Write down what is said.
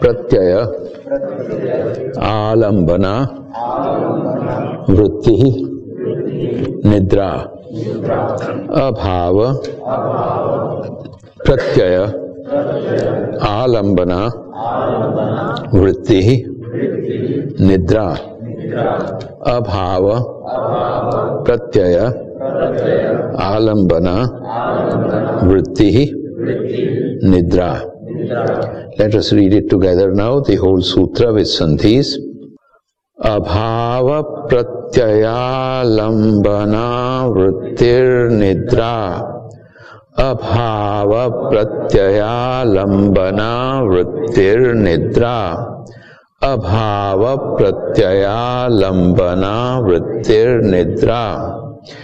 प्रत्यय आलंबना वृत्ति निद्रा अभाव प्रत्यय आलंबना वृत्ति निद्रा अभाव प्रत्यय आलंबना वृत्ति निद्रा। Let us read it together now, the whole sutra with sandhis. अभाव प्रत्ययालंबना वृत्तिर्निद्रा अभाव प्रत्ययालंबना वृत्तिर्निद्रा अभाव प्रत्ययालंबना वृत्तिर्निद्रा